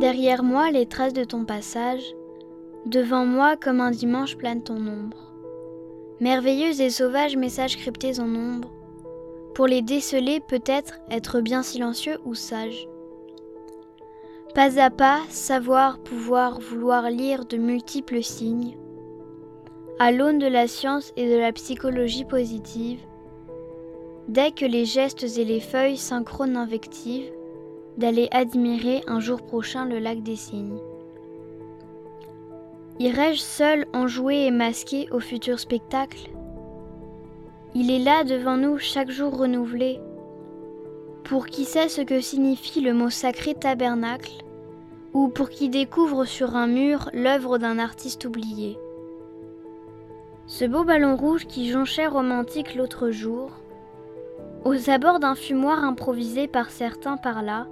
Derrière moi les traces de ton passage, devant moi comme un dimanche plane ton ombre. Merveilleux et sauvage messages cryptés en ombre, pour les déceler peut-être être bien silencieux ou sage. Pas à pas, savoir, pouvoir, vouloir lire de multiples signes, à l'aune de la science et de la psychologie positive, dès que les gestes et les feuilles synchrones invectives, d'aller admirer un jour prochain le lac des cygnes. Irais-je seul enjoué et masqué au futur spectacle? Il est là devant nous chaque jour renouvelé. Pour qui sait ce que signifie le mot sacré tabernacle, ou pour qui découvre sur un mur l'œuvre d'un artiste oublié? Ce beau ballon rouge qui jonchait romantique l'autre jour, aux abords d'un fumoir improvisé par certains par là,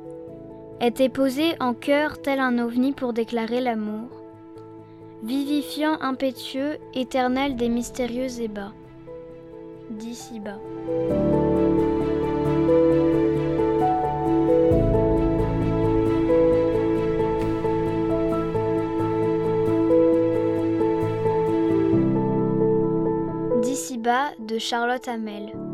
était posé en cœur tel un ovni pour déclarer l'amour vivifiant impétueux, éternel des mystérieux ébats. D'ici bas. De Charlotte Hamel.